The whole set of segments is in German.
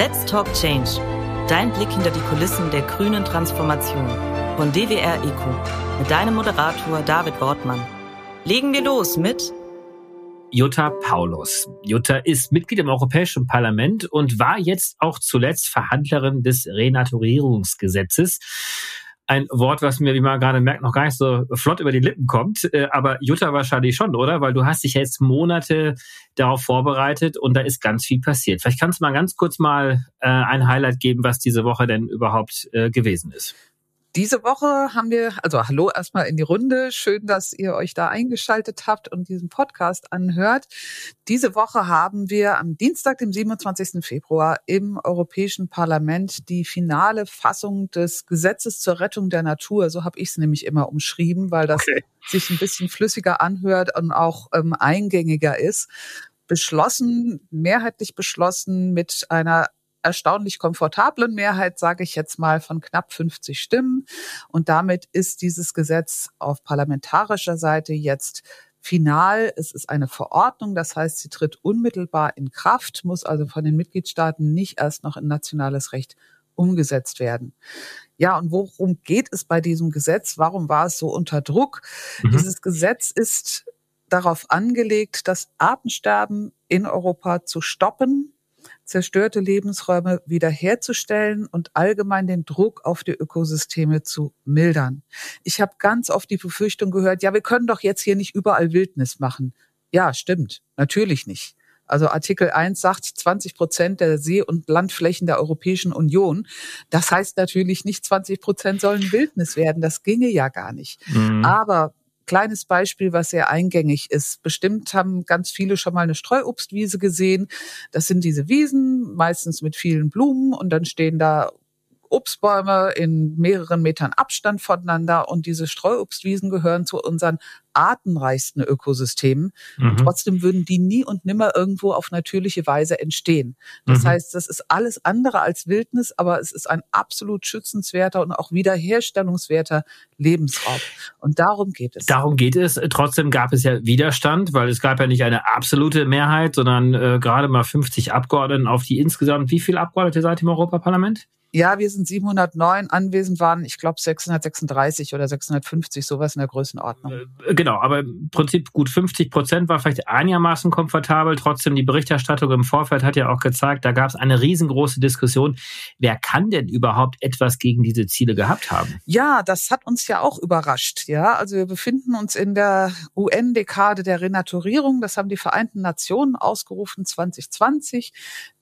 Let's Talk Change. Dein Blick hinter die Kulissen der grünen Transformation. Von DWR ECO. Mit deinem Moderator David Wortmann. Legen wir los mit Jutta Paulus. Jutta ist Mitglied im Europäischen Parlament und war jetzt auch zuletzt Verhandlerin des Renaturierungsgesetzes ein Wort, was mir, wie man gerade merkt, noch gar nicht so flott über die Lippen kommt. Äh, aber Jutta wahrscheinlich schon, oder? Weil du hast dich jetzt Monate darauf vorbereitet und da ist ganz viel passiert. Vielleicht kannst du mal ganz kurz mal äh, ein Highlight geben, was diese Woche denn überhaupt äh, gewesen ist. Diese Woche haben wir, also hallo erstmal in die Runde. Schön, dass ihr euch da eingeschaltet habt und diesen Podcast anhört. Diese Woche haben wir am Dienstag, dem 27. Februar im Europäischen Parlament die finale Fassung des Gesetzes zur Rettung der Natur. So habe ich es nämlich immer umschrieben, weil das okay. sich ein bisschen flüssiger anhört und auch ähm, eingängiger ist beschlossen, mehrheitlich beschlossen mit einer erstaunlich komfortablen Mehrheit, sage ich jetzt mal, von knapp 50 Stimmen. Und damit ist dieses Gesetz auf parlamentarischer Seite jetzt final. Es ist eine Verordnung, das heißt, sie tritt unmittelbar in Kraft, muss also von den Mitgliedstaaten nicht erst noch in nationales Recht umgesetzt werden. Ja, und worum geht es bei diesem Gesetz? Warum war es so unter Druck? Mhm. Dieses Gesetz ist darauf angelegt, das Artensterben in Europa zu stoppen zerstörte Lebensräume wiederherzustellen und allgemein den Druck auf die Ökosysteme zu mildern. Ich habe ganz oft die Befürchtung gehört, ja, wir können doch jetzt hier nicht überall Wildnis machen. Ja, stimmt, natürlich nicht. Also Artikel 1 sagt 20 Prozent der See- und Landflächen der Europäischen Union. Das heißt natürlich nicht 20 Prozent sollen Wildnis werden. Das ginge ja gar nicht. Mhm. Aber kleines Beispiel, was sehr eingängig ist. Bestimmt haben ganz viele schon mal eine Streuobstwiese gesehen. Das sind diese Wiesen, meistens mit vielen Blumen und dann stehen da Obstbäume in mehreren Metern Abstand voneinander und diese Streuobstwiesen gehören zu unseren artenreichsten Ökosystemen. Mhm. Und trotzdem würden die nie und nimmer irgendwo auf natürliche Weise entstehen. Das mhm. heißt, das ist alles andere als Wildnis, aber es ist ein absolut schützenswerter und auch wiederherstellungswerter Lebensraum. Und darum geht es. Darum geht es. Trotzdem gab es ja Widerstand, weil es gab ja nicht eine absolute Mehrheit, sondern äh, gerade mal 50 Abgeordneten auf die insgesamt, wie viele Abgeordnete seid ihr im Europaparlament? Ja, wir sind 709, anwesend waren, ich glaube, 636 oder 650, sowas in der Größenordnung. Äh, genau, aber im Prinzip gut 50 Prozent war vielleicht einigermaßen komfortabel. Trotzdem, die Berichterstattung im Vorfeld hat ja auch gezeigt, da gab es eine riesengroße Diskussion. Wer kann denn überhaupt etwas gegen diese Ziele gehabt haben? Ja, das hat uns ja auch überrascht. Ja, also wir befinden uns in der UN-Dekade der Renaturierung. Das haben die Vereinten Nationen ausgerufen 2020.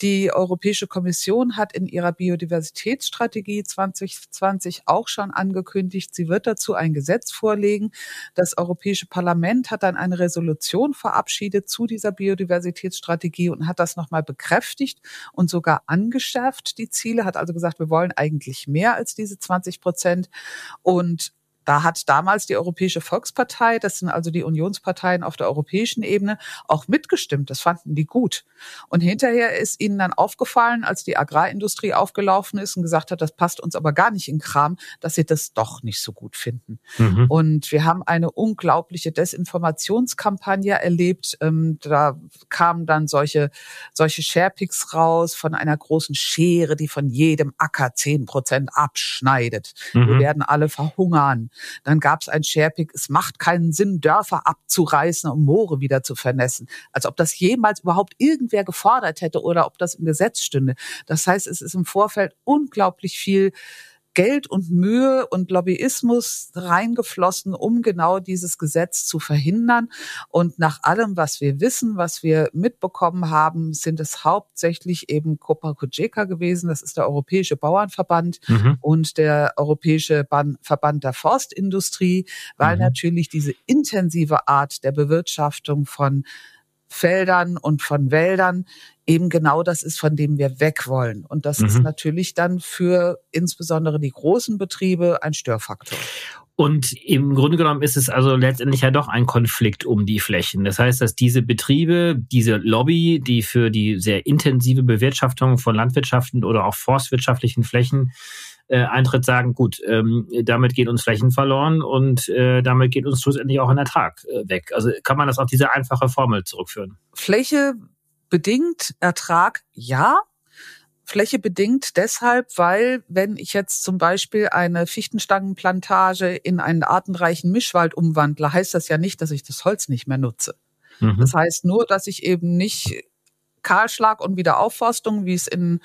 Die Europäische Kommission hat in ihrer Biodiversität Biodiversitätsstrategie 2020 auch schon angekündigt. Sie wird dazu ein Gesetz vorlegen. Das Europäische Parlament hat dann eine Resolution verabschiedet zu dieser Biodiversitätsstrategie und hat das nochmal bekräftigt und sogar angeschärft, die Ziele, hat also gesagt, wir wollen eigentlich mehr als diese 20 Prozent. Und da hat damals die Europäische Volkspartei, das sind also die Unionsparteien auf der europäischen Ebene, auch mitgestimmt. Das fanden die gut. Und hinterher ist ihnen dann aufgefallen, als die Agrarindustrie aufgelaufen ist und gesagt hat, das passt uns aber gar nicht in Kram, dass sie das doch nicht so gut finden. Mhm. Und wir haben eine unglaubliche Desinformationskampagne erlebt. Ähm, da kamen dann solche, solche Sharepics raus von einer großen Schere, die von jedem Acker zehn Prozent abschneidet. Mhm. Wir werden alle verhungern. Dann gab es ein Sharepick, es macht keinen Sinn, Dörfer abzureißen und Moore wieder zu vernässen. Als ob das jemals überhaupt irgendwer gefordert hätte oder ob das im Gesetz stünde. Das heißt, es ist im Vorfeld unglaublich viel Geld und Mühe und Lobbyismus reingeflossen, um genau dieses Gesetz zu verhindern. Und nach allem, was wir wissen, was wir mitbekommen haben, sind es hauptsächlich eben Copa gewesen. Das ist der Europäische Bauernverband mhm. und der Europäische Verband der Forstindustrie, weil mhm. natürlich diese intensive Art der Bewirtschaftung von Feldern und von Wäldern eben genau das ist, von dem wir weg wollen. Und das mhm. ist natürlich dann für insbesondere die großen Betriebe ein Störfaktor. Und im Grunde genommen ist es also letztendlich ja doch ein Konflikt um die Flächen. Das heißt, dass diese Betriebe, diese Lobby, die für die sehr intensive Bewirtschaftung von landwirtschaftlichen oder auch forstwirtschaftlichen Flächen äh, eintritt, sagen, gut, ähm, damit geht uns Flächen verloren und äh, damit geht uns schlussendlich auch ein Ertrag äh, weg. Also kann man das auf diese einfache Formel zurückführen? Fläche bedingt, Ertrag ja. flächebedingt deshalb, weil wenn ich jetzt zum Beispiel eine Fichtenstangenplantage in einen artenreichen Mischwald umwandle, heißt das ja nicht, dass ich das Holz nicht mehr nutze. Mhm. Das heißt nur, dass ich eben nicht Kahlschlag und Wiederaufforstung, wie es in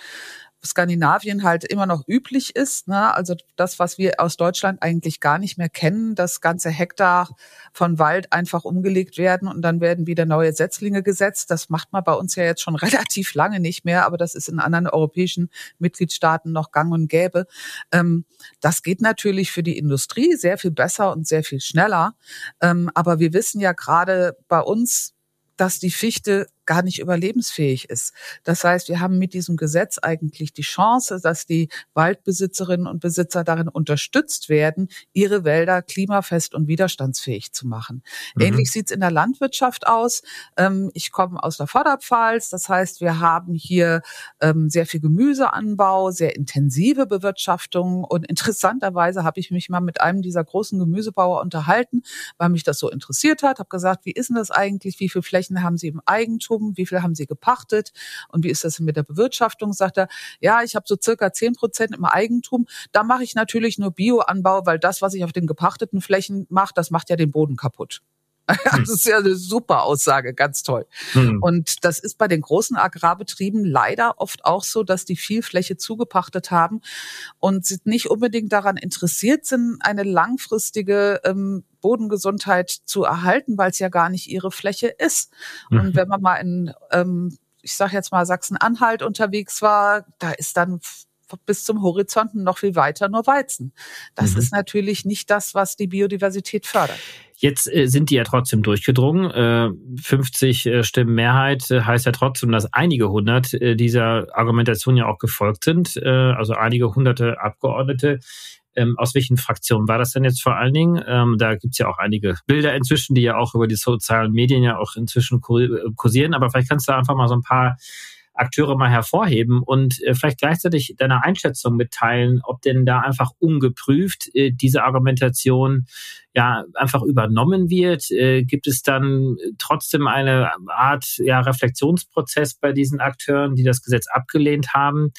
Skandinavien halt immer noch üblich ist. Ne? Also das, was wir aus Deutschland eigentlich gar nicht mehr kennen, dass ganze Hektar von Wald einfach umgelegt werden und dann werden wieder neue Setzlinge gesetzt. Das macht man bei uns ja jetzt schon relativ lange nicht mehr, aber das ist in anderen europäischen Mitgliedstaaten noch gang und gäbe. Ähm, das geht natürlich für die Industrie sehr viel besser und sehr viel schneller. Ähm, aber wir wissen ja gerade bei uns, dass die Fichte gar nicht überlebensfähig ist. Das heißt, wir haben mit diesem Gesetz eigentlich die Chance, dass die Waldbesitzerinnen und Besitzer darin unterstützt werden, ihre Wälder klimafest und widerstandsfähig zu machen. Mhm. Ähnlich sieht's in der Landwirtschaft aus. Ähm, ich komme aus der Vorderpfalz. Das heißt, wir haben hier ähm, sehr viel Gemüseanbau, sehr intensive Bewirtschaftung. Und interessanterweise habe ich mich mal mit einem dieser großen Gemüsebauer unterhalten, weil mich das so interessiert hat. Habe gesagt, wie ist denn das eigentlich? Wie viele Flächen haben Sie im Eigentum? Eigentum, wie viel haben Sie gepachtet und wie ist das mit der Bewirtschaftung? Sagt er, ja, ich habe so circa zehn Prozent im Eigentum. Da mache ich natürlich nur Bioanbau, weil das, was ich auf den gepachteten Flächen mache, das macht ja den Boden kaputt. Das ist ja eine super Aussage, ganz toll. Mhm. Und das ist bei den großen Agrarbetrieben leider oft auch so, dass die viel Fläche zugepachtet haben und sie nicht unbedingt daran interessiert sind, eine langfristige ähm, Bodengesundheit zu erhalten, weil es ja gar nicht ihre Fläche ist. Mhm. Und wenn man mal in, ähm, ich sage jetzt mal Sachsen-Anhalt unterwegs war, da ist dann bis zum Horizont noch viel weiter nur Weizen. Das mhm. ist natürlich nicht das, was die Biodiversität fördert. Jetzt äh, sind die ja trotzdem durchgedrungen. Äh, 50 äh, Stimmen Mehrheit äh, heißt ja trotzdem, dass einige hundert äh, dieser Argumentation ja auch gefolgt sind. Äh, also einige hunderte Abgeordnete. Ähm, aus welchen Fraktionen war das denn jetzt vor allen Dingen? Ähm, da gibt's ja auch einige Bilder inzwischen, die ja auch über die sozialen Medien ja auch inzwischen kursieren. Aber vielleicht kannst du einfach mal so ein paar Akteure mal hervorheben und äh, vielleicht gleichzeitig deine Einschätzung mitteilen, ob denn da einfach ungeprüft äh, diese Argumentation ja einfach übernommen wird? Äh, gibt es dann trotzdem eine Art ja, Reflexionsprozess bei diesen Akteuren, die das Gesetz abgelehnt haben,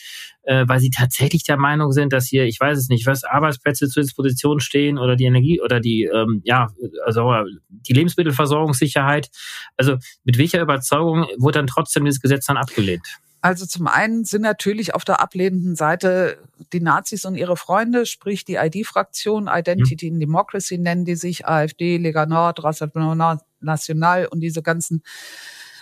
äh, weil sie tatsächlich der Meinung sind, dass hier, ich weiß es nicht, was Arbeitsplätze zur Disposition stehen oder die Energie oder die ähm, ja also die Lebensmittelversorgungssicherheit. Also mit welcher Überzeugung wurde dann trotzdem dieses Gesetz dann abgelehnt? Also zum einen sind natürlich auf der ablehnenden Seite die Nazis und ihre Freunde, sprich die ID-Fraktion, Identity and Democracy nennen die sich, AfD, Lega Nord, Rassemblement National und diese ganzen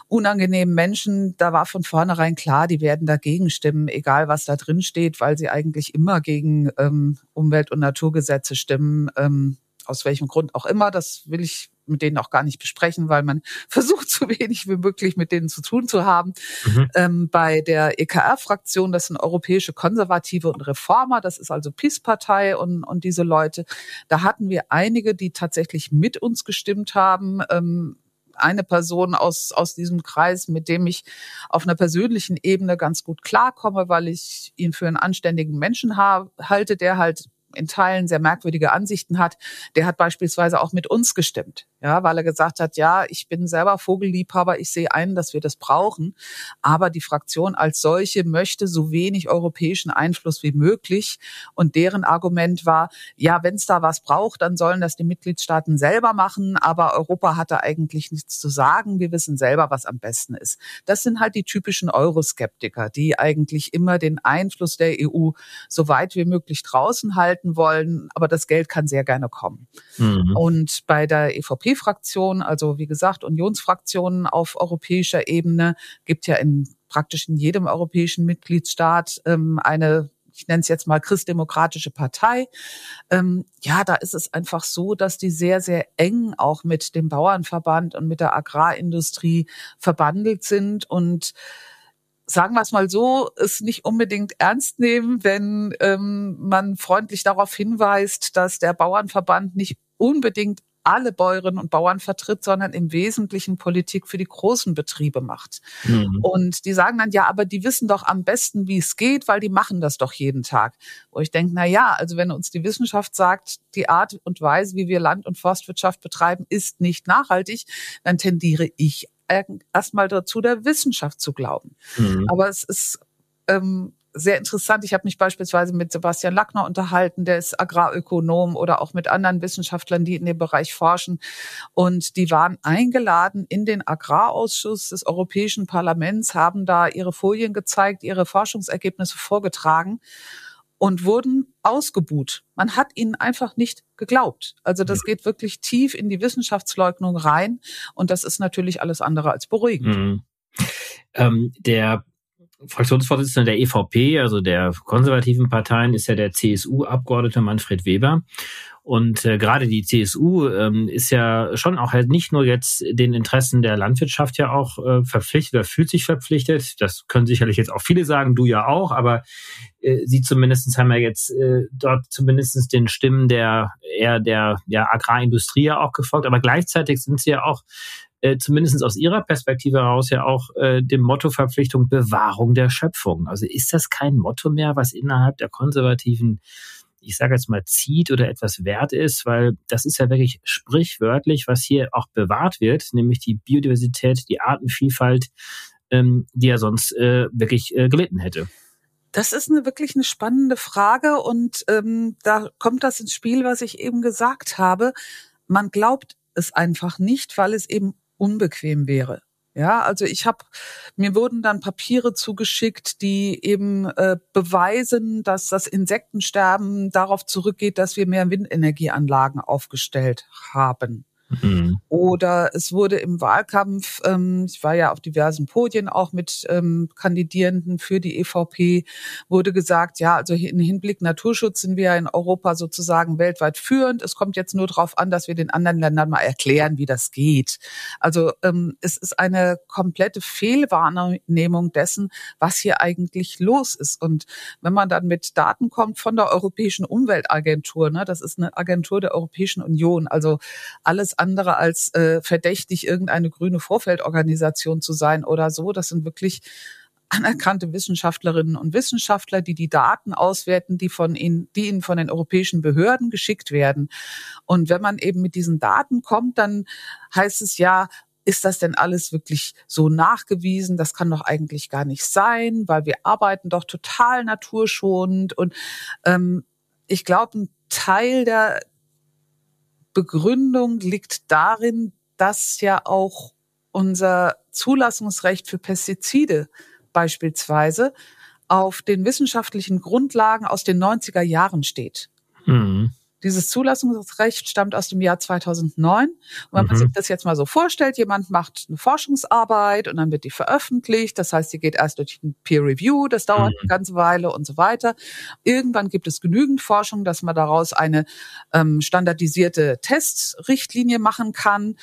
unangenehmen Menschen, da war von vornherein klar, die werden dagegen stimmen, egal was da drin steht, weil sie eigentlich immer gegen ähm, Umwelt- und Naturgesetze stimmen. Ähm, aus welchem Grund auch immer, das will ich mit denen auch gar nicht besprechen, weil man versucht, so wenig wie möglich mit denen zu tun zu haben. Mhm. Ähm, bei der EKR-Fraktion, das sind europäische Konservative und Reformer, das ist also PiS-Partei und, und diese Leute, da hatten wir einige, die tatsächlich mit uns gestimmt haben. Ähm, eine Person aus, aus diesem Kreis, mit dem ich auf einer persönlichen Ebene ganz gut klarkomme, weil ich ihn für einen anständigen Menschen halte, der halt in Teilen sehr merkwürdige Ansichten hat, der hat beispielsweise auch mit uns gestimmt, ja, weil er gesagt hat, ja, ich bin selber Vogelliebhaber, ich sehe ein, dass wir das brauchen, aber die Fraktion als solche möchte so wenig europäischen Einfluss wie möglich und deren Argument war, ja, wenn es da was braucht, dann sollen das die Mitgliedstaaten selber machen, aber Europa hat da eigentlich nichts zu sagen, wir wissen selber, was am besten ist. Das sind halt die typischen Euroskeptiker, die eigentlich immer den Einfluss der EU so weit wie möglich draußen halten wollen, aber das Geld kann sehr gerne kommen. Mhm. Und bei der EVP-Fraktion, also wie gesagt, Unionsfraktionen auf europäischer Ebene, gibt ja in praktisch in jedem europäischen Mitgliedstaat ähm, eine ich nenne es jetzt mal christdemokratische Partei. Ähm, ja, da ist es einfach so, dass die sehr, sehr eng auch mit dem Bauernverband und mit der Agrarindustrie verbandelt sind und sagen wir es mal so, es nicht unbedingt ernst nehmen, wenn ähm, man freundlich darauf hinweist, dass der Bauernverband nicht unbedingt alle Bäuerinnen und Bauern vertritt, sondern im Wesentlichen Politik für die großen Betriebe macht. Mhm. Und die sagen dann, ja, aber die wissen doch am besten, wie es geht, weil die machen das doch jeden Tag. Wo ich denke, na ja, also wenn uns die Wissenschaft sagt, die Art und Weise, wie wir Land- und Forstwirtschaft betreiben, ist nicht nachhaltig, dann tendiere ich erstmal dazu, der Wissenschaft zu glauben. Mhm. Aber es ist ähm, sehr interessant. Ich habe mich beispielsweise mit Sebastian Lackner unterhalten, der ist Agrarökonom oder auch mit anderen Wissenschaftlern, die in dem Bereich forschen. Und die waren eingeladen in den Agrarausschuss des Europäischen Parlaments, haben da ihre Folien gezeigt, ihre Forschungsergebnisse vorgetragen und wurden ausgebuht. Man hat ihnen einfach nicht geglaubt. Also das geht wirklich tief in die Wissenschaftsleugnung rein und das ist natürlich alles andere als beruhigend. Mhm. Ähm, der Fraktionsvorsitzende der EVP, also der konservativen Parteien, ist ja der CSU-Abgeordnete Manfred Weber. Und äh, gerade die CSU ähm, ist ja schon auch halt nicht nur jetzt den Interessen der Landwirtschaft ja auch äh, verpflichtet oder fühlt sich verpflichtet. Das können sicherlich jetzt auch viele sagen, du ja auch, aber äh, sie zumindestens haben ja jetzt äh, dort zumindestens den Stimmen der eher der ja, Agrarindustrie ja auch gefolgt. Aber gleichzeitig sind sie ja auch äh, zumindest aus Ihrer Perspektive heraus ja auch äh, dem Motto Verpflichtung Bewahrung der Schöpfung. Also ist das kein Motto mehr, was innerhalb der konservativen ich sage jetzt mal, zieht oder etwas wert ist, weil das ist ja wirklich sprichwörtlich, was hier auch bewahrt wird, nämlich die Biodiversität, die Artenvielfalt, ähm, die ja sonst äh, wirklich äh, gelitten hätte. Das ist eine wirklich eine spannende Frage und ähm, da kommt das ins Spiel, was ich eben gesagt habe. Man glaubt es einfach nicht, weil es eben unbequem wäre. Ja, also ich habe mir wurden dann Papiere zugeschickt, die eben äh, beweisen, dass das Insektensterben darauf zurückgeht, dass wir mehr Windenergieanlagen aufgestellt haben. Mhm. Oder es wurde im Wahlkampf, ähm, ich war ja auf diversen Podien auch mit ähm, Kandidierenden für die EVP, wurde gesagt, ja, also im Hinblick Naturschutz sind wir ja in Europa sozusagen weltweit führend. Es kommt jetzt nur darauf an, dass wir den anderen Ländern mal erklären, wie das geht. Also ähm, es ist eine komplette Fehlwahrnehmung dessen, was hier eigentlich los ist. Und wenn man dann mit Daten kommt von der Europäischen Umweltagentur, ne, das ist eine Agentur der Europäischen Union, also alles andere als äh, verdächtig, irgendeine grüne Vorfeldorganisation zu sein oder so. Das sind wirklich anerkannte Wissenschaftlerinnen und Wissenschaftler, die die Daten auswerten, die von ihnen, die ihnen von den europäischen Behörden geschickt werden. Und wenn man eben mit diesen Daten kommt, dann heißt es ja, ist das denn alles wirklich so nachgewiesen? Das kann doch eigentlich gar nicht sein, weil wir arbeiten doch total naturschonend. Und ähm, ich glaube, ein Teil der, Begründung liegt darin, dass ja auch unser Zulassungsrecht für Pestizide beispielsweise auf den wissenschaftlichen Grundlagen aus den 90er Jahren steht. Mhm. Dieses Zulassungsrecht stammt aus dem Jahr 2009. Und wenn man mhm. sich das jetzt mal so vorstellt, jemand macht eine Forschungsarbeit und dann wird die veröffentlicht. Das heißt, die geht erst durch ein Peer Review. Das dauert mhm. eine ganze Weile und so weiter. Irgendwann gibt es genügend Forschung, dass man daraus eine ähm, standardisierte Testrichtlinie machen kann.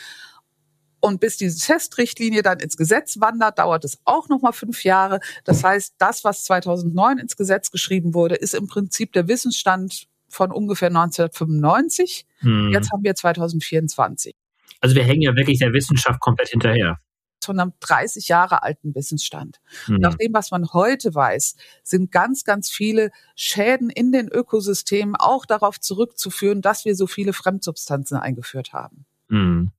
Und bis diese Testrichtlinie dann ins Gesetz wandert, dauert es auch nochmal fünf Jahre. Das heißt, das, was 2009 ins Gesetz geschrieben wurde, ist im Prinzip der Wissensstand von ungefähr 1995. Hm. Jetzt haben wir 2024. Also wir hängen ja wirklich der Wissenschaft komplett hinterher. Von einem 30 Jahre alten Wissensstand. Hm. Nach dem, was man heute weiß, sind ganz, ganz viele Schäden in den Ökosystemen auch darauf zurückzuführen, dass wir so viele Fremdsubstanzen eingeführt haben. Hm.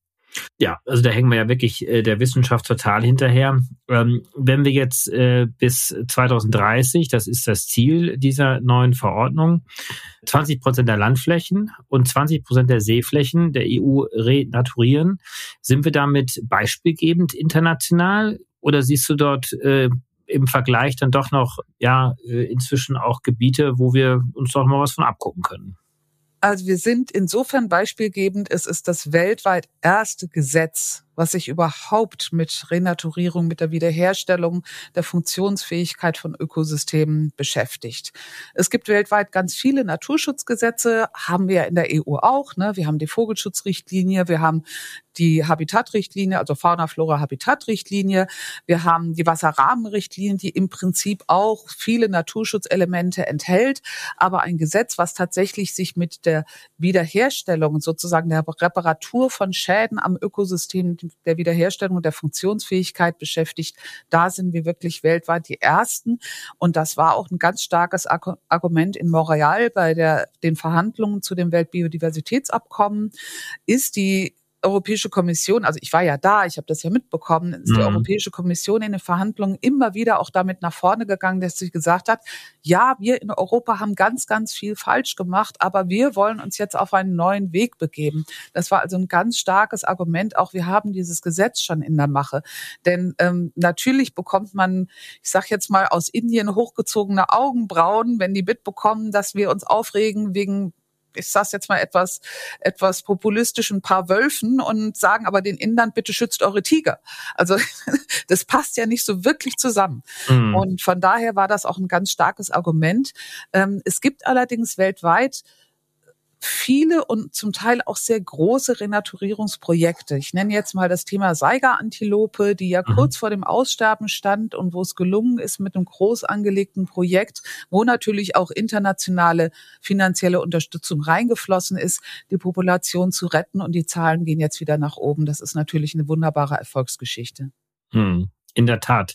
Ja, also da hängen wir ja wirklich äh, der Wissenschaft total hinterher. Ähm, wenn wir jetzt äh, bis 2030, das ist das Ziel dieser neuen Verordnung, 20 Prozent der Landflächen und 20 Prozent der Seeflächen der EU renaturieren, sind wir damit beispielgebend international oder siehst du dort äh, im Vergleich dann doch noch ja äh, inzwischen auch Gebiete, wo wir uns doch mal was von abgucken können? Also wir sind insofern beispielgebend, es ist das weltweit erste Gesetz, was sich überhaupt mit Renaturierung, mit der Wiederherstellung der Funktionsfähigkeit von Ökosystemen beschäftigt. Es gibt weltweit ganz viele Naturschutzgesetze, haben wir in der EU auch. Ne? Wir haben die Vogelschutzrichtlinie, wir haben die Habitatrichtlinie, also Fauna, Flora, Habitatrichtlinie. Wir haben die Wasserrahmenrichtlinie, die im Prinzip auch viele Naturschutzelemente enthält, aber ein Gesetz, was tatsächlich sich mit der Wiederherstellung, sozusagen der Reparatur von Schäden am Ökosystem, der Wiederherstellung und der Funktionsfähigkeit beschäftigt. Da sind wir wirklich weltweit die Ersten. Und das war auch ein ganz starkes Argument in Montreal bei der, den Verhandlungen zu dem Weltbiodiversitätsabkommen, ist die Europäische Kommission, also ich war ja da, ich habe das ja mitbekommen, ist mhm. die Europäische Kommission in den Verhandlungen immer wieder auch damit nach vorne gegangen, dass sie gesagt hat, ja, wir in Europa haben ganz, ganz viel falsch gemacht, aber wir wollen uns jetzt auf einen neuen Weg begeben. Das war also ein ganz starkes Argument. Auch wir haben dieses Gesetz schon in der Mache. Denn ähm, natürlich bekommt man, ich sage jetzt mal, aus Indien hochgezogene Augenbrauen, wenn die mitbekommen, dass wir uns aufregen wegen ich sag's jetzt mal etwas, etwas populistisch, ein paar Wölfen und sagen aber den Indern, bitte schützt eure Tiger. Also das passt ja nicht so wirklich zusammen. Mhm. Und von daher war das auch ein ganz starkes Argument. Ähm, es gibt allerdings weltweit viele und zum Teil auch sehr große Renaturierungsprojekte. Ich nenne jetzt mal das Thema Saiga-Antilope, die ja mhm. kurz vor dem Aussterben stand und wo es gelungen ist mit einem groß angelegten Projekt, wo natürlich auch internationale finanzielle Unterstützung reingeflossen ist, die Population zu retten und die Zahlen gehen jetzt wieder nach oben. Das ist natürlich eine wunderbare Erfolgsgeschichte. Hm. In der Tat.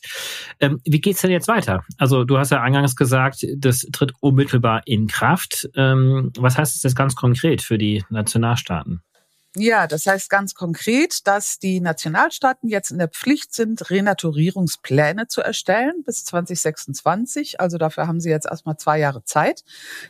Ähm, wie geht's denn jetzt weiter? Also du hast ja eingangs gesagt, das tritt unmittelbar in Kraft. Ähm, was heißt das jetzt ganz konkret für die Nationalstaaten? Ja, das heißt ganz konkret, dass die Nationalstaaten jetzt in der Pflicht sind, Renaturierungspläne zu erstellen bis 2026. Also dafür haben sie jetzt erstmal zwei Jahre Zeit.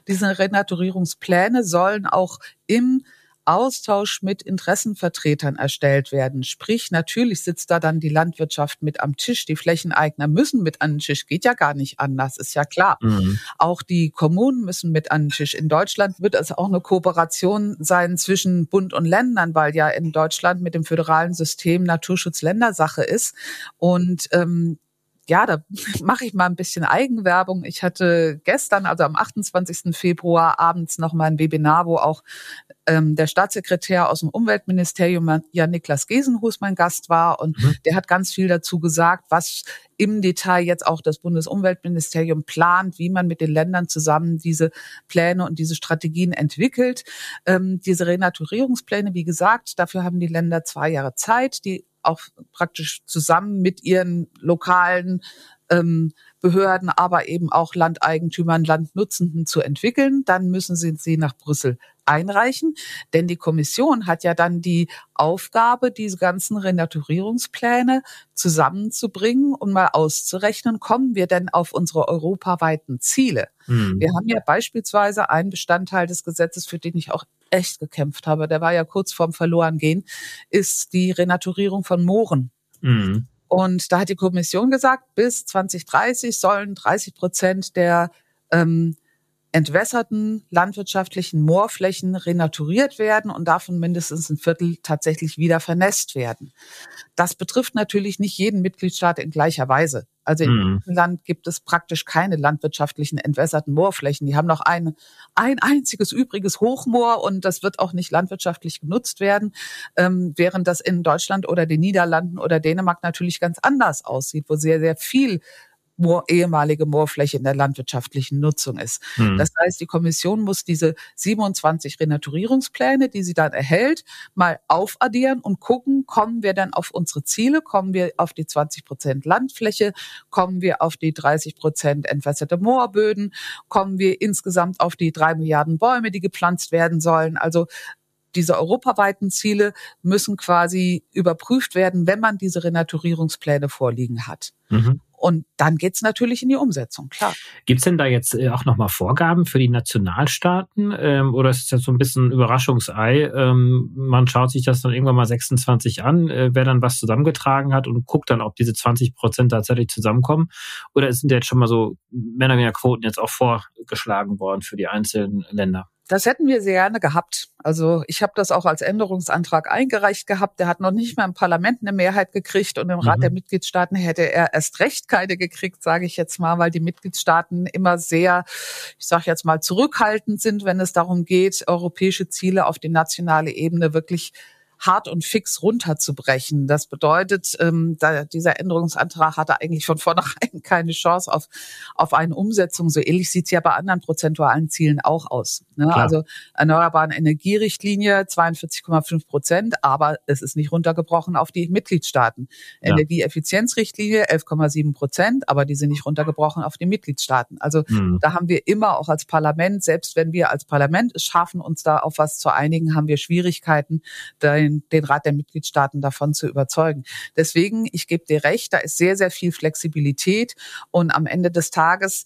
Diese Renaturierungspläne sollen auch im Austausch mit Interessenvertretern erstellt werden. Sprich, natürlich sitzt da dann die Landwirtschaft mit am Tisch. Die Flächeneigner müssen mit an den Tisch. Geht ja gar nicht anders, ist ja klar. Mhm. Auch die Kommunen müssen mit an den Tisch. In Deutschland wird es auch eine Kooperation sein zwischen Bund und Ländern, weil ja in Deutschland mit dem föderalen System Naturschutz Ländersache ist. Und ähm, ja, da mache ich mal ein bisschen Eigenwerbung. Ich hatte gestern, also am 28. Februar abends noch mal ein Webinar, wo auch ähm, der Staatssekretär aus dem Umweltministerium, ja Niklas Gesenhus, mein Gast war. Und mhm. der hat ganz viel dazu gesagt, was im Detail jetzt auch das Bundesumweltministerium plant, wie man mit den Ländern zusammen diese Pläne und diese Strategien entwickelt. Ähm, diese Renaturierungspläne, wie gesagt, dafür haben die Länder zwei Jahre Zeit. Die auch praktisch zusammen mit ihren lokalen ähm, Behörden, aber eben auch Landeigentümern, Landnutzenden zu entwickeln. Dann müssen sie sie nach Brüssel einreichen, denn die Kommission hat ja dann die Aufgabe, diese ganzen Renaturierungspläne zusammenzubringen und mal auszurechnen, kommen wir denn auf unsere europaweiten Ziele? Mhm. Wir haben ja beispielsweise einen Bestandteil des Gesetzes, für den ich auch echt gekämpft habe, der war ja kurz vorm Verlorengehen, ist die Renaturierung von Mooren. Mhm. Und da hat die Kommission gesagt, bis 2030 sollen 30 Prozent der ähm, entwässerten landwirtschaftlichen Moorflächen renaturiert werden und davon mindestens ein Viertel tatsächlich wieder vernässt werden. Das betrifft natürlich nicht jeden Mitgliedstaat in gleicher Weise. Also in mhm. Land gibt es praktisch keine landwirtschaftlichen entwässerten Moorflächen. Die haben noch ein, ein einziges übriges Hochmoor und das wird auch nicht landwirtschaftlich genutzt werden, ähm, während das in Deutschland oder den Niederlanden oder Dänemark natürlich ganz anders aussieht, wo sehr, sehr viel Moor, ehemalige Moorfläche in der landwirtschaftlichen Nutzung ist. Mhm. Das heißt, die Kommission muss diese 27 Renaturierungspläne, die sie dann erhält, mal aufaddieren und gucken, kommen wir dann auf unsere Ziele, kommen wir auf die 20 Prozent Landfläche, kommen wir auf die 30 Prozent entwässerte Moorböden, kommen wir insgesamt auf die drei Milliarden Bäume, die gepflanzt werden sollen. Also diese europaweiten Ziele müssen quasi überprüft werden, wenn man diese Renaturierungspläne vorliegen hat. Mhm. Und dann geht's natürlich in die Umsetzung, klar. Gibt's denn da jetzt äh, auch nochmal Vorgaben für die Nationalstaaten? Ähm, oder ist das so ein bisschen ein Überraschungsei? Ähm, man schaut sich das dann irgendwann mal 26 an, äh, wer dann was zusammengetragen hat und guckt dann, ob diese 20 Prozent tatsächlich zusammenkommen? Oder sind jetzt schon mal so Männer mehr Quoten jetzt auch vorgeschlagen worden für die einzelnen Länder? Das hätten wir sehr gerne gehabt. Also ich habe das auch als Änderungsantrag eingereicht gehabt. Der hat noch nicht mal im Parlament eine Mehrheit gekriegt und im Rat mhm. der Mitgliedstaaten hätte er erst recht keine gekriegt, sage ich jetzt mal, weil die Mitgliedstaaten immer sehr, ich sage jetzt mal, zurückhaltend sind, wenn es darum geht, europäische Ziele auf die nationale Ebene wirklich hart und fix runterzubrechen. Das bedeutet, ähm, da, dieser Änderungsantrag hatte eigentlich von vornherein keine Chance auf, auf eine Umsetzung. So ähnlich sieht es ja bei anderen prozentualen Zielen auch aus. Ne? Also erneuerbaren Energierichtlinie 42,5 Prozent, aber es ist nicht runtergebrochen auf die Mitgliedstaaten. Ja. Energieeffizienzrichtlinie 11,7 Prozent, aber die sind nicht runtergebrochen auf die Mitgliedstaaten. Also mhm. da haben wir immer auch als Parlament, selbst wenn wir als Parlament es schaffen, uns da auf was zu einigen, haben wir Schwierigkeiten, da den, den Rat der Mitgliedstaaten davon zu überzeugen. Deswegen, ich gebe dir recht, da ist sehr, sehr viel Flexibilität und am Ende des Tages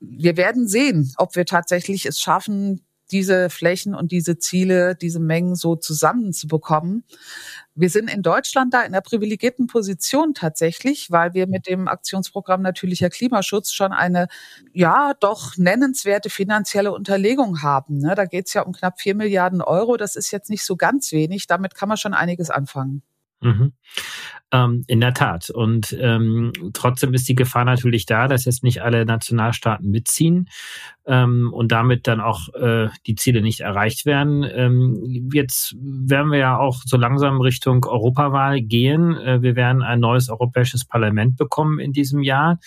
wir werden sehen, ob wir tatsächlich es schaffen, diese Flächen und diese Ziele, diese Mengen so zusammenzubekommen. Wir sind in Deutschland da in einer privilegierten Position tatsächlich, weil wir mit dem Aktionsprogramm Natürlicher Klimaschutz schon eine, ja, doch nennenswerte finanzielle Unterlegung haben. Ne? Da geht es ja um knapp vier Milliarden Euro. Das ist jetzt nicht so ganz wenig. Damit kann man schon einiges anfangen. Mhm. Ähm, in der Tat. Und ähm, trotzdem ist die Gefahr natürlich da, dass jetzt nicht alle Nationalstaaten mitziehen ähm, und damit dann auch äh, die Ziele nicht erreicht werden. Ähm, jetzt werden wir ja auch so langsam Richtung Europawahl gehen. Äh, wir werden ein neues Europäisches Parlament bekommen in diesem Jahr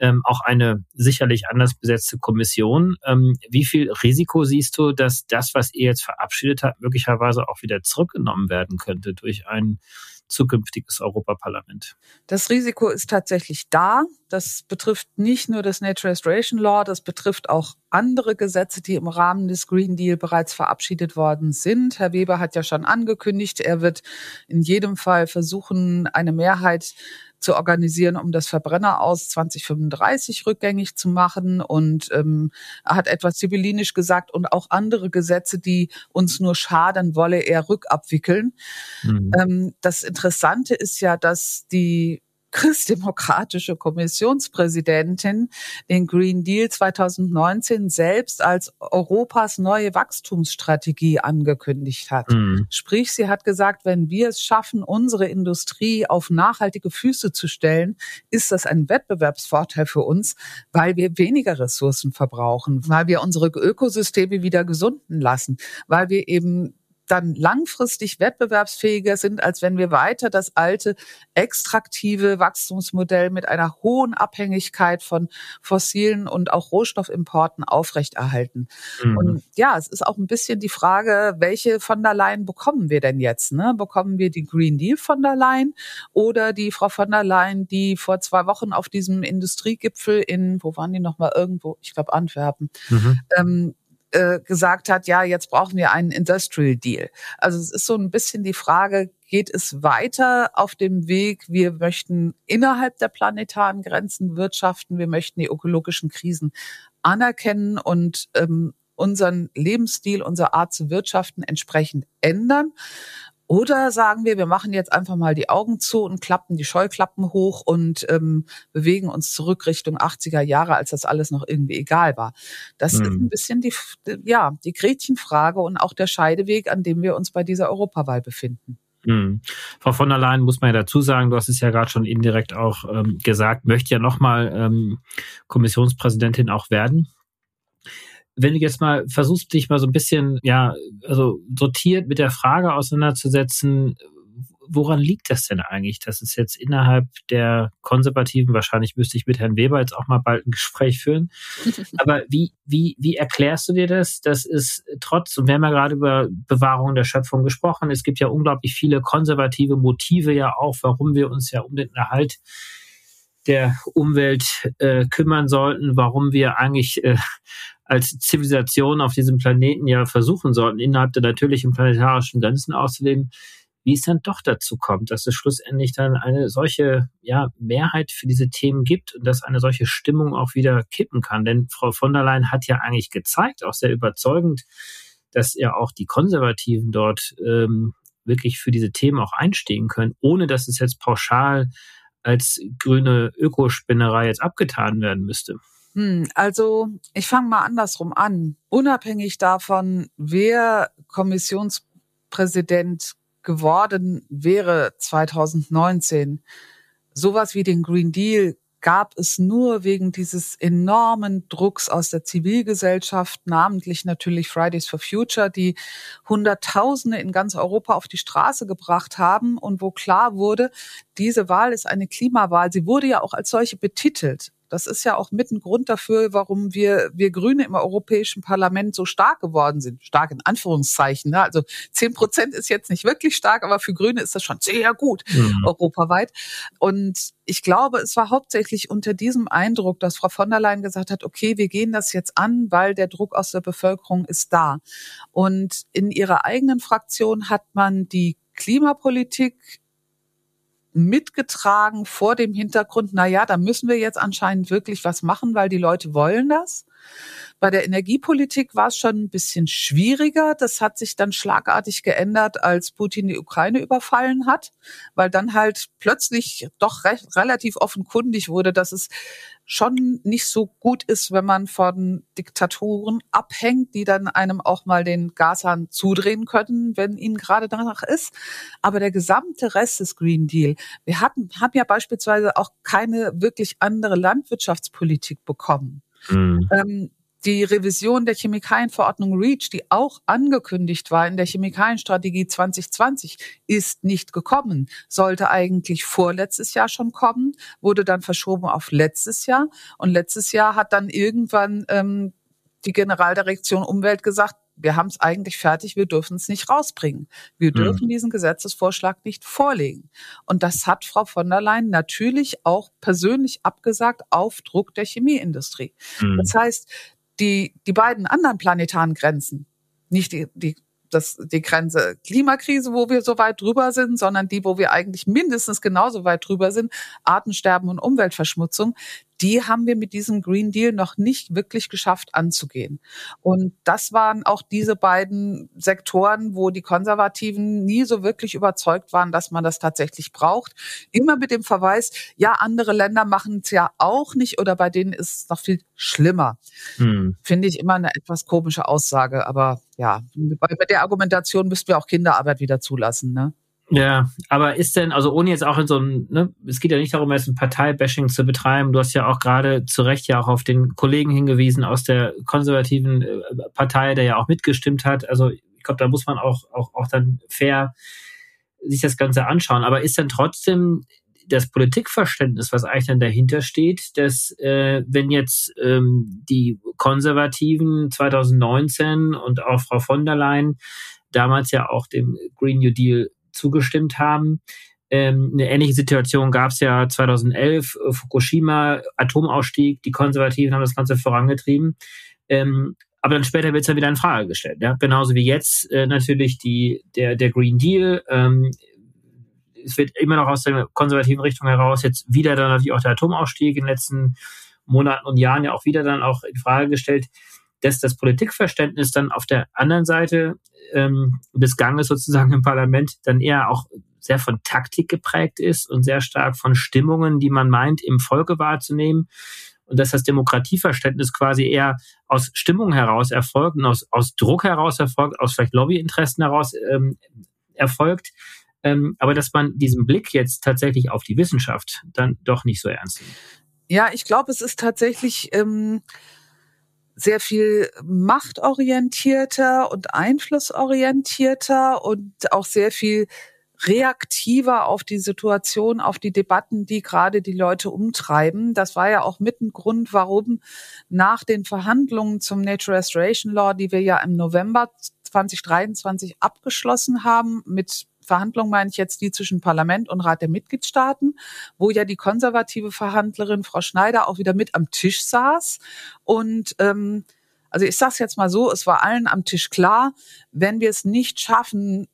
ähm, auch eine sicherlich anders besetzte Kommission. Ähm, wie viel Risiko siehst du, dass das, was ihr jetzt verabschiedet habt, möglicherweise auch wieder zurückgenommen werden könnte durch ein zukünftiges Europaparlament? Das Risiko ist tatsächlich da. Das betrifft nicht nur das Nature Restoration Law, das betrifft auch andere Gesetze, die im Rahmen des Green Deal bereits verabschiedet worden sind. Herr Weber hat ja schon angekündigt, er wird in jedem Fall versuchen, eine Mehrheit zu organisieren, um das Verbrenner aus 2035 rückgängig zu machen. Und ähm, hat etwas sibyllinisch gesagt und auch andere Gesetze, die uns nur schaden, wolle er rückabwickeln. Mhm. Ähm, das Interessante ist ja, dass die christdemokratische Kommissionspräsidentin den Green Deal 2019 selbst als Europas neue Wachstumsstrategie angekündigt hat. Mhm. Sprich, sie hat gesagt, wenn wir es schaffen, unsere Industrie auf nachhaltige Füße zu stellen, ist das ein Wettbewerbsvorteil für uns, weil wir weniger Ressourcen verbrauchen, weil wir unsere Ökosysteme wieder gesunden lassen, weil wir eben dann langfristig wettbewerbsfähiger sind, als wenn wir weiter das alte extraktive Wachstumsmodell mit einer hohen Abhängigkeit von fossilen und auch Rohstoffimporten aufrechterhalten. Mhm. Und ja, es ist auch ein bisschen die Frage, welche von der Leyen bekommen wir denn jetzt? Ne? Bekommen wir die Green Deal von der Leyen oder die Frau von der Leyen, die vor zwei Wochen auf diesem Industriegipfel in, wo waren die nochmal irgendwo? Ich glaube Antwerpen, mhm. ähm, äh, gesagt hat, ja, jetzt brauchen wir einen Industrial Deal. Also es ist so ein bisschen die Frage, geht es weiter auf dem Weg, wir möchten innerhalb der planetaren Grenzen wirtschaften, wir möchten die ökologischen Krisen anerkennen und ähm, unseren Lebensstil, unsere Art zu wirtschaften entsprechend ändern. Oder sagen wir, wir machen jetzt einfach mal die Augen zu und klappen die Scheuklappen hoch und ähm, bewegen uns zurück Richtung 80er Jahre, als das alles noch irgendwie egal war. Das hm. ist ein bisschen die, ja, die Gretchenfrage und auch der Scheideweg, an dem wir uns bei dieser Europawahl befinden. Hm. Frau von der Leyen muss man ja dazu sagen, du hast es ja gerade schon indirekt auch ähm, gesagt, möchte ja nochmal ähm, Kommissionspräsidentin auch werden wenn du jetzt mal versuchst, dich mal so ein bisschen, ja, also sortiert mit der Frage auseinanderzusetzen, woran liegt das denn eigentlich, dass es jetzt innerhalb der Konservativen, wahrscheinlich müsste ich mit Herrn Weber jetzt auch mal bald ein Gespräch führen, aber wie, wie, wie erklärst du dir das, dass es trotz, und wir haben ja gerade über Bewahrung der Schöpfung gesprochen, es gibt ja unglaublich viele konservative Motive ja auch, warum wir uns ja um den Erhalt der Umwelt äh, kümmern sollten, warum wir eigentlich äh, als Zivilisation auf diesem Planeten ja versuchen sollten, innerhalb der natürlichen planetarischen Grenzen auszuleben, wie es dann doch dazu kommt, dass es schlussendlich dann eine solche ja, Mehrheit für diese Themen gibt und dass eine solche Stimmung auch wieder kippen kann. Denn Frau von der Leyen hat ja eigentlich gezeigt, auch sehr überzeugend, dass ja auch die Konservativen dort ähm, wirklich für diese Themen auch einstehen können, ohne dass es jetzt pauschal als grüne Ökospinnerei jetzt abgetan werden müsste. Hm, also ich fange mal andersrum an. Unabhängig davon, wer Kommissionspräsident geworden wäre 2019, sowas wie den Green Deal gab es nur wegen dieses enormen Drucks aus der Zivilgesellschaft, namentlich natürlich Fridays for Future, die Hunderttausende in ganz Europa auf die Straße gebracht haben und wo klar wurde, diese Wahl ist eine Klimawahl. Sie wurde ja auch als solche betitelt. Das ist ja auch mit ein Grund dafür, warum wir, wir Grüne im Europäischen Parlament so stark geworden sind. Stark in Anführungszeichen. Ne? Also zehn Prozent ist jetzt nicht wirklich stark, aber für Grüne ist das schon sehr gut mhm. europaweit. Und ich glaube, es war hauptsächlich unter diesem Eindruck, dass Frau von der Leyen gesagt hat, okay, wir gehen das jetzt an, weil der Druck aus der Bevölkerung ist da. Und in ihrer eigenen Fraktion hat man die Klimapolitik mitgetragen vor dem Hintergrund, na ja, da müssen wir jetzt anscheinend wirklich was machen, weil die Leute wollen das. Bei der Energiepolitik war es schon ein bisschen schwieriger. Das hat sich dann schlagartig geändert, als Putin die Ukraine überfallen hat, weil dann halt plötzlich doch recht, relativ offenkundig wurde, dass es schon nicht so gut ist, wenn man von Diktaturen abhängt, die dann einem auch mal den Gashahn zudrehen können, wenn ihnen gerade danach ist. Aber der gesamte Rest des Green Deal, wir hatten, haben ja beispielsweise auch keine wirklich andere Landwirtschaftspolitik bekommen. Mhm. Ähm, die Revision der Chemikalienverordnung REACH, die auch angekündigt war in der Chemikalienstrategie 2020, ist nicht gekommen. Sollte eigentlich vorletztes Jahr schon kommen, wurde dann verschoben auf letztes Jahr. Und letztes Jahr hat dann irgendwann ähm, die Generaldirektion Umwelt gesagt, wir haben es eigentlich fertig, wir dürfen es nicht rausbringen. Wir mhm. dürfen mhm. diesen Gesetzesvorschlag nicht vorlegen. Und das hat Frau von der Leyen natürlich auch persönlich abgesagt auf Druck der Chemieindustrie. Mhm. Das heißt, die, die beiden anderen planetaren Grenzen, nicht die, die das, die Grenze Klimakrise, wo wir so weit drüber sind, sondern die, wo wir eigentlich mindestens genauso weit drüber sind, Artensterben und Umweltverschmutzung, die haben wir mit diesem Green Deal noch nicht wirklich geschafft anzugehen. Und das waren auch diese beiden Sektoren, wo die Konservativen nie so wirklich überzeugt waren, dass man das tatsächlich braucht. Immer mit dem Verweis, ja, andere Länder machen es ja auch nicht oder bei denen ist es noch viel schlimmer. Hm. Finde ich immer eine etwas komische Aussage, aber ja, bei der Argumentation müssten wir auch Kinderarbeit wieder zulassen, ne? Ja, aber ist denn, also ohne jetzt auch in so einem, ne, es geht ja nicht darum, jetzt ein Parteibashing zu betreiben. Du hast ja auch gerade zu Recht ja auch auf den Kollegen hingewiesen aus der konservativen äh, Partei, der ja auch mitgestimmt hat. Also ich glaube, da muss man auch, auch, auch dann fair sich das Ganze anschauen. Aber ist dann trotzdem das Politikverständnis, was eigentlich dann dahinter steht, dass äh, wenn jetzt ähm, die Konservativen 2019 und auch Frau von der Leyen damals ja auch dem Green New Deal zugestimmt haben. Ähm, eine ähnliche Situation gab es ja 2011, äh, Fukushima, Atomausstieg, die Konservativen haben das Ganze vorangetrieben. Ähm, aber dann später wird es ja wieder in Frage gestellt. Ja? Genauso wie jetzt äh, natürlich die, der, der Green Deal. Ähm, es wird immer noch aus der konservativen Richtung heraus jetzt wieder dann natürlich auch der Atomausstieg in den letzten Monaten und Jahren ja auch wieder dann auch in Frage gestellt dass das Politikverständnis dann auf der anderen Seite ähm, des Ganges sozusagen im Parlament dann eher auch sehr von Taktik geprägt ist und sehr stark von Stimmungen, die man meint, im Volke wahrzunehmen. Und dass das Demokratieverständnis quasi eher aus Stimmung heraus erfolgt und aus, aus Druck heraus erfolgt, aus vielleicht Lobbyinteressen heraus ähm, erfolgt. Ähm, aber dass man diesen Blick jetzt tatsächlich auf die Wissenschaft dann doch nicht so ernst nimmt. Ja, ich glaube, es ist tatsächlich ähm, sehr viel machtorientierter und einflussorientierter und auch sehr viel reaktiver auf die Situation, auf die Debatten, die gerade die Leute umtreiben. Das war ja auch mit ein Grund, warum nach den Verhandlungen zum Nature Restoration Law, die wir ja im November 2023 abgeschlossen haben, mit Verhandlungen meine ich jetzt die zwischen Parlament und Rat der Mitgliedstaaten, wo ja die konservative Verhandlerin Frau Schneider auch wieder mit am Tisch saß. Und ähm, also ich sage es jetzt mal so, es war allen am Tisch klar, wenn wir es nicht schaffen,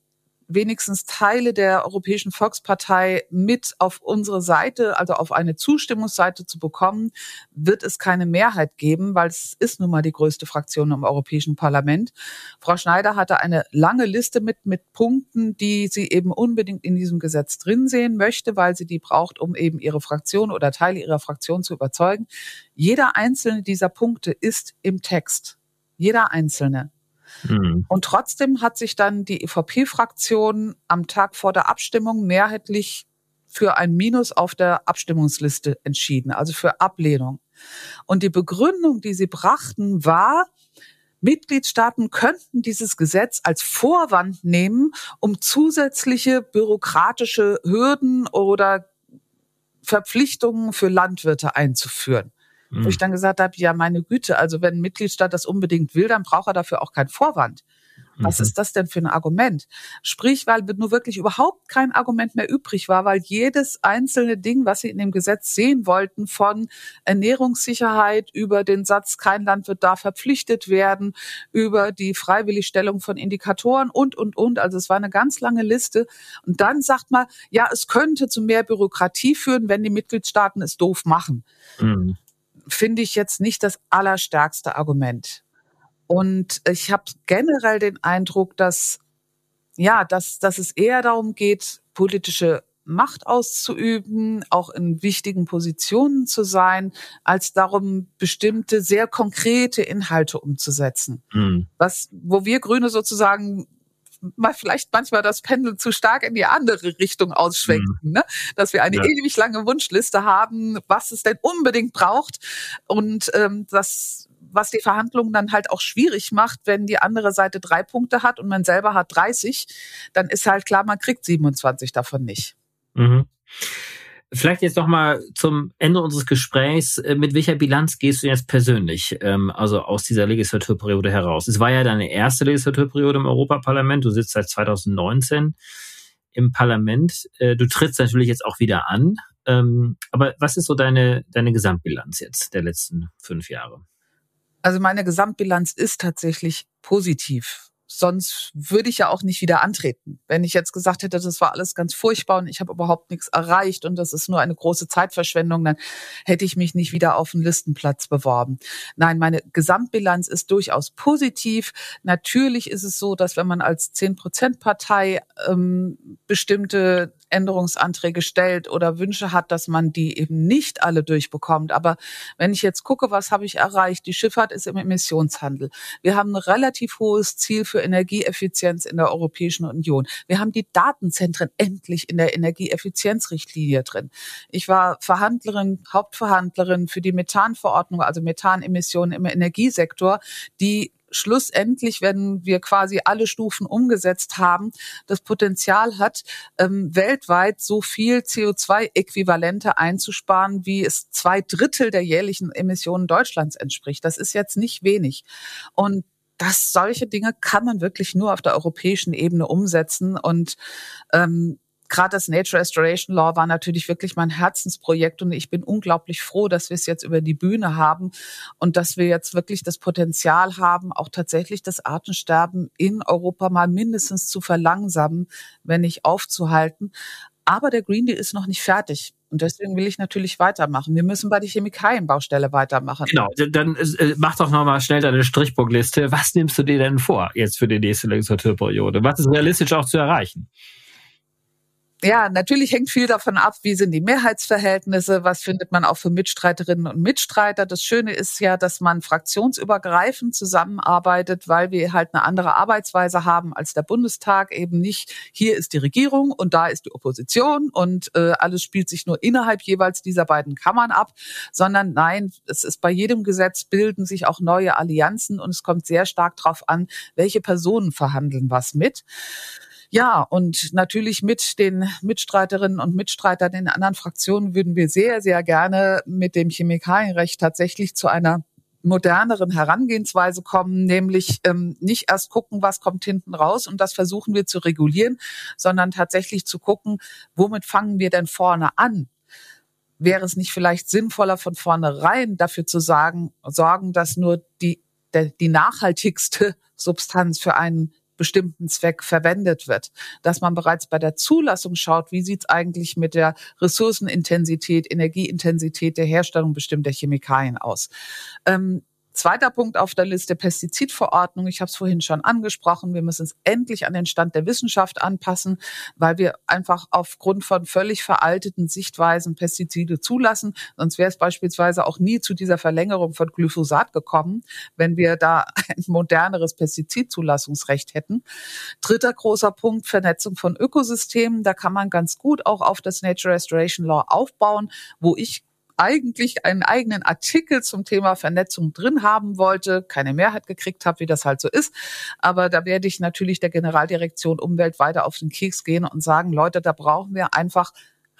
wenigstens Teile der Europäischen Volkspartei mit auf unsere Seite, also auf eine Zustimmungsseite zu bekommen, wird es keine Mehrheit geben, weil es ist nun mal die größte Fraktion im Europäischen Parlament. Frau Schneider hatte eine lange Liste mit, mit Punkten, die sie eben unbedingt in diesem Gesetz drin sehen möchte, weil sie die braucht, um eben ihre Fraktion oder Teile ihrer Fraktion zu überzeugen. Jeder einzelne dieser Punkte ist im Text. Jeder einzelne. Mhm. Und trotzdem hat sich dann die EVP-Fraktion am Tag vor der Abstimmung mehrheitlich für ein Minus auf der Abstimmungsliste entschieden, also für Ablehnung. Und die Begründung, die sie brachten, war, Mitgliedstaaten könnten dieses Gesetz als Vorwand nehmen, um zusätzliche bürokratische Hürden oder Verpflichtungen für Landwirte einzuführen. Wo ich dann gesagt habe, ja, meine Güte, also wenn ein Mitgliedstaat das unbedingt will, dann braucht er dafür auch keinen Vorwand. Was mhm. ist das denn für ein Argument? Sprich, weil nur wirklich überhaupt kein Argument mehr übrig war, weil jedes einzelne Ding, was sie in dem Gesetz sehen wollten, von Ernährungssicherheit über den Satz, kein Landwirt darf verpflichtet werden, über die Freiwilligstellung von Indikatoren und, und, und. Also es war eine ganz lange Liste. Und dann sagt man, ja, es könnte zu mehr Bürokratie führen, wenn die Mitgliedstaaten es doof machen. Mhm. Finde ich jetzt nicht das allerstärkste Argument. Und ich habe generell den Eindruck, dass ja, dass, dass es eher darum geht, politische Macht auszuüben, auch in wichtigen Positionen zu sein, als darum, bestimmte sehr konkrete Inhalte umzusetzen. Mhm. Was, wo wir Grüne sozusagen mal vielleicht manchmal das Pendel zu stark in die andere Richtung ausschwenken, mhm. ne? dass wir eine ja. ewig lange Wunschliste haben, was es denn unbedingt braucht und ähm, das was die Verhandlungen dann halt auch schwierig macht, wenn die andere Seite drei Punkte hat und man selber hat 30, dann ist halt klar, man kriegt 27 davon nicht. Mhm. Vielleicht jetzt noch mal zum Ende unseres Gesprächs. Äh, mit welcher Bilanz gehst du jetzt persönlich, ähm, also aus dieser Legislaturperiode heraus? Es war ja deine erste Legislaturperiode im Europaparlament. Du sitzt seit 2019 im Parlament. Äh, du trittst natürlich jetzt auch wieder an. Ähm, aber was ist so deine, deine Gesamtbilanz jetzt der letzten fünf Jahre? Also meine Gesamtbilanz ist tatsächlich positiv. Sonst würde ich ja auch nicht wieder antreten. Wenn ich jetzt gesagt hätte, das war alles ganz furchtbar und ich habe überhaupt nichts erreicht und das ist nur eine große Zeitverschwendung, dann hätte ich mich nicht wieder auf einen Listenplatz beworben. Nein, meine Gesamtbilanz ist durchaus positiv. Natürlich ist es so, dass wenn man als 10-Prozent-Partei ähm, bestimmte Änderungsanträge stellt oder Wünsche hat, dass man die eben nicht alle durchbekommt. Aber wenn ich jetzt gucke, was habe ich erreicht? Die Schifffahrt ist im Emissionshandel. Wir haben ein relativ hohes Ziel für Energieeffizienz in der Europäischen Union. Wir haben die Datenzentren endlich in der Energieeffizienzrichtlinie drin. Ich war Verhandlerin, Hauptverhandlerin für die Methanverordnung, also Methanemissionen im Energiesektor, die schlussendlich, wenn wir quasi alle Stufen umgesetzt haben, das Potenzial hat, ähm, weltweit so viel CO2-Äquivalente einzusparen, wie es zwei Drittel der jährlichen Emissionen Deutschlands entspricht. Das ist jetzt nicht wenig. Und das solche Dinge kann man wirklich nur auf der europäischen Ebene umsetzen und ähm, gerade das Nature Restoration Law war natürlich wirklich mein Herzensprojekt und ich bin unglaublich froh, dass wir es jetzt über die Bühne haben und dass wir jetzt wirklich das Potenzial haben, auch tatsächlich das Artensterben in Europa mal mindestens zu verlangsamen, wenn nicht aufzuhalten. Aber der Green Deal ist noch nicht fertig. Und deswegen will ich natürlich weitermachen. Wir müssen bei der Chemikalienbaustelle weitermachen. Genau, dann äh, mach doch nochmal schnell deine Strichburgliste. Was nimmst du dir denn vor jetzt für die nächste Legislaturperiode? Was ist realistisch auch zu erreichen? Ja, natürlich hängt viel davon ab, wie sind die Mehrheitsverhältnisse, was findet man auch für Mitstreiterinnen und Mitstreiter. Das Schöne ist ja, dass man fraktionsübergreifend zusammenarbeitet, weil wir halt eine andere Arbeitsweise haben als der Bundestag. Eben nicht, hier ist die Regierung und da ist die Opposition und äh, alles spielt sich nur innerhalb jeweils dieser beiden Kammern ab, sondern nein, es ist bei jedem Gesetz bilden sich auch neue Allianzen und es kommt sehr stark darauf an, welche Personen verhandeln was mit. Ja, und natürlich mit den Mitstreiterinnen und Mitstreitern in anderen Fraktionen würden wir sehr, sehr gerne mit dem Chemikalienrecht tatsächlich zu einer moderneren Herangehensweise kommen, nämlich ähm, nicht erst gucken, was kommt hinten raus und das versuchen wir zu regulieren, sondern tatsächlich zu gucken, womit fangen wir denn vorne an? Wäre es nicht vielleicht sinnvoller von vornherein dafür zu sagen, sorgen, dass nur die, der, die nachhaltigste Substanz für einen bestimmten Zweck verwendet wird. Dass man bereits bei der Zulassung schaut, wie sieht es eigentlich mit der Ressourcenintensität, Energieintensität der Herstellung bestimmter Chemikalien aus. Ähm, Zweiter Punkt auf der Liste Pestizidverordnung. Ich habe es vorhin schon angesprochen. Wir müssen es endlich an den Stand der Wissenschaft anpassen, weil wir einfach aufgrund von völlig veralteten Sichtweisen Pestizide zulassen. Sonst wäre es beispielsweise auch nie zu dieser Verlängerung von Glyphosat gekommen, wenn wir da ein moderneres Pestizidzulassungsrecht hätten. Dritter großer Punkt Vernetzung von Ökosystemen. Da kann man ganz gut auch auf das Nature Restoration Law aufbauen, wo ich eigentlich einen eigenen Artikel zum Thema Vernetzung drin haben wollte, keine Mehrheit gekriegt habe, wie das halt so ist. Aber da werde ich natürlich der Generaldirektion Umwelt weiter auf den Keks gehen und sagen, Leute, da brauchen wir einfach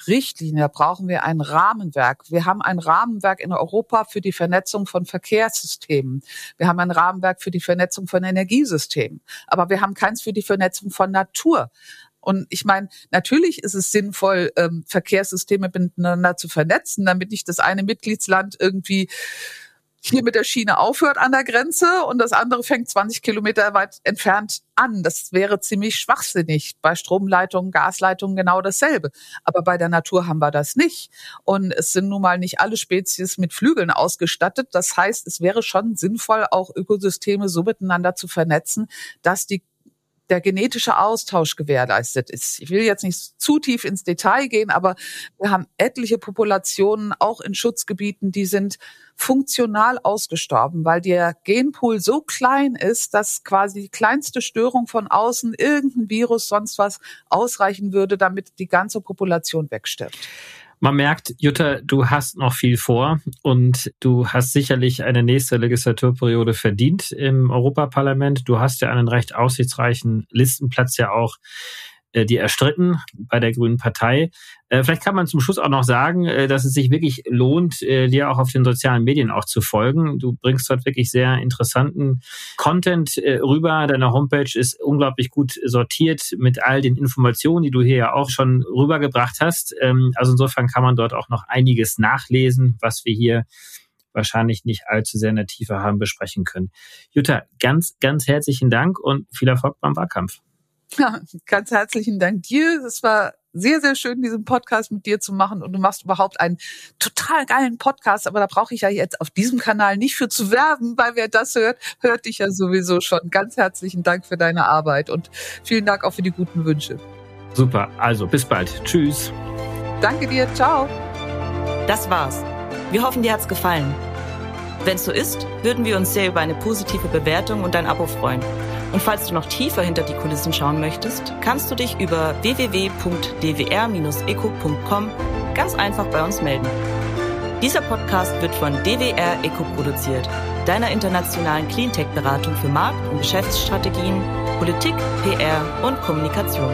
Richtlinie, da brauchen wir ein Rahmenwerk. Wir haben ein Rahmenwerk in Europa für die Vernetzung von Verkehrssystemen. Wir haben ein Rahmenwerk für die Vernetzung von Energiesystemen. Aber wir haben keins für die Vernetzung von Natur. Und ich meine, natürlich ist es sinnvoll, ähm, Verkehrssysteme miteinander zu vernetzen, damit nicht das eine Mitgliedsland irgendwie hier mit der Schiene aufhört an der Grenze und das andere fängt 20 Kilometer weit entfernt an. Das wäre ziemlich schwachsinnig. Bei Stromleitungen, Gasleitungen genau dasselbe. Aber bei der Natur haben wir das nicht. Und es sind nun mal nicht alle Spezies mit Flügeln ausgestattet. Das heißt, es wäre schon sinnvoll, auch Ökosysteme so miteinander zu vernetzen, dass die der genetische Austausch gewährleistet ist. Ich will jetzt nicht zu tief ins Detail gehen, aber wir haben etliche Populationen auch in Schutzgebieten, die sind funktional ausgestorben, weil der Genpool so klein ist, dass quasi die kleinste Störung von außen, irgendein Virus, sonst was ausreichen würde, damit die ganze Population wegstirbt. Man merkt, Jutta, du hast noch viel vor und du hast sicherlich eine nächste Legislaturperiode verdient im Europaparlament. Du hast ja einen recht aussichtsreichen Listenplatz ja auch die erstritten bei der Grünen Partei. Äh, vielleicht kann man zum Schluss auch noch sagen, äh, dass es sich wirklich lohnt, dir auch auf den sozialen Medien auch zu folgen. Du bringst dort wirklich sehr interessanten Content rüber. Deine Homepage ist unglaublich gut sortiert mit all den Informationen, die du hier ja auch schon rübergebracht hast. Ähm, also insofern kann man dort auch noch einiges nachlesen, was wir hier wahrscheinlich nicht allzu sehr in der Tiefe haben besprechen können. Jutta, ganz, ganz herzlichen Dank und viel Erfolg beim Wahlkampf. Ja, ganz herzlichen Dank dir. Es war sehr, sehr schön, diesen Podcast mit dir zu machen. Und du machst überhaupt einen total geilen Podcast. Aber da brauche ich ja jetzt auf diesem Kanal nicht für zu werben, weil wer das hört, hört dich ja sowieso schon. Ganz herzlichen Dank für deine Arbeit und vielen Dank auch für die guten Wünsche. Super. Also bis bald. Tschüss. Danke dir. Ciao. Das war's. Wir hoffen, dir hat's gefallen. Wenn es so ist, würden wir uns sehr über eine positive Bewertung und ein Abo freuen. Und falls du noch tiefer hinter die Kulissen schauen möchtest, kannst du dich über www.dwr-eco.com ganz einfach bei uns melden. Dieser Podcast wird von DWR Eco produziert, deiner internationalen Cleantech-Beratung für Markt- und Geschäftsstrategien, Politik, PR und Kommunikation.